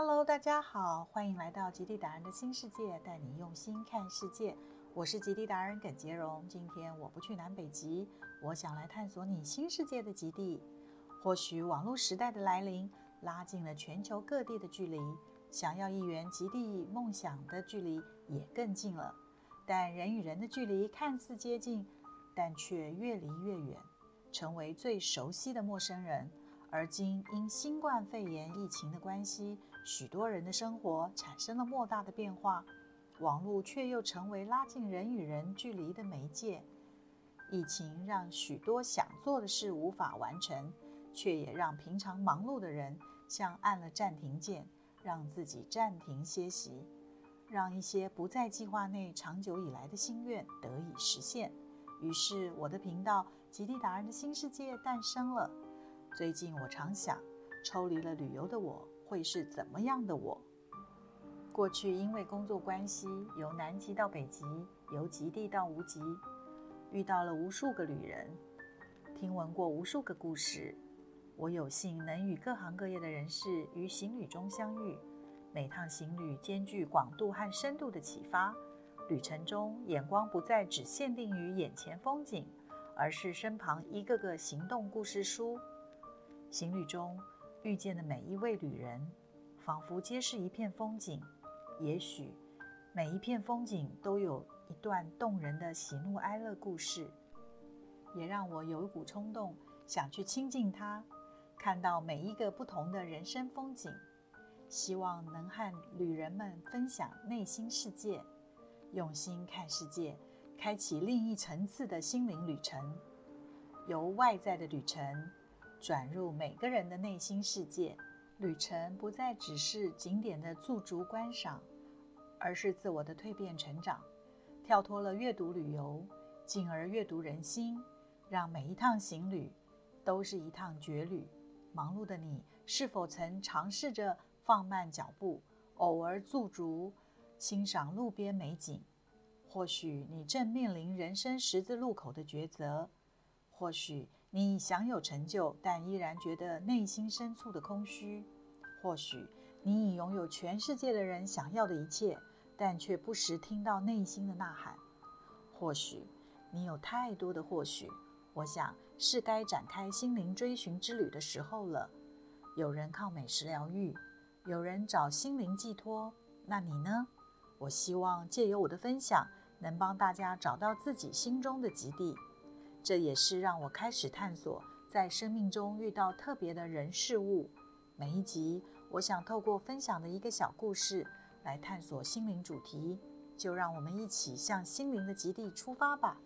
Hello，大家好，欢迎来到极地达人的新世界，带你用心看世界。我是极地达人耿杰荣。今天我不去南北极，我想来探索你新世界的极地。或许网络时代的来临，拉近了全球各地的距离，想要一圆极地梦想的距离也更近了。但人与人的距离看似接近，但却越离越远，成为最熟悉的陌生人。而今因新冠肺炎疫情的关系，许多人的生活产生了莫大的变化，网络却又成为拉近人与人距离的媒介。疫情让许多想做的事无法完成，却也让平常忙碌的人像按了暂停键，让自己暂停歇息，让一些不在计划内长久以来的心愿得以实现。于是，我的频道“极地达人的新世界”诞生了。最近我常想，抽离了旅游的我会是怎么样的我？过去因为工作关系，由南极到北极，由极地到无极，遇到了无数个旅人，听闻过无数个故事。我有幸能与各行各业的人士于行旅中相遇，每趟行旅兼具广度和深度的启发。旅程中，眼光不再只限定于眼前风景，而是身旁一个个行动故事书。行旅中遇见的每一位旅人，仿佛皆是一片风景。也许每一片风景都有一段动人的喜怒哀乐故事，也让我有一股冲动想去亲近他，看到每一个不同的人生风景。希望能和旅人们分享内心世界，用心看世界，开启另一层次的心灵旅程，由外在的旅程。转入每个人的内心世界，旅程不再只是景点的驻足观赏，而是自我的蜕变成长。跳脱了阅读旅游，进而阅读人心，让每一趟行旅都是一趟绝旅。忙碌的你，是否曾尝试着放慢脚步，偶尔驻足欣赏路边美景？或许你正面临人生十字路口的抉择。或许你享有成就，但依然觉得内心深处的空虚；或许你已拥有全世界的人想要的一切，但却不时听到内心的呐喊；或许你有太多的或许。我想是该展开心灵追寻之旅的时候了。有人靠美食疗愈，有人找心灵寄托，那你呢？我希望借由我的分享，能帮大家找到自己心中的极地。这也是让我开始探索，在生命中遇到特别的人事物。每一集，我想透过分享的一个小故事，来探索心灵主题。就让我们一起向心灵的极地出发吧。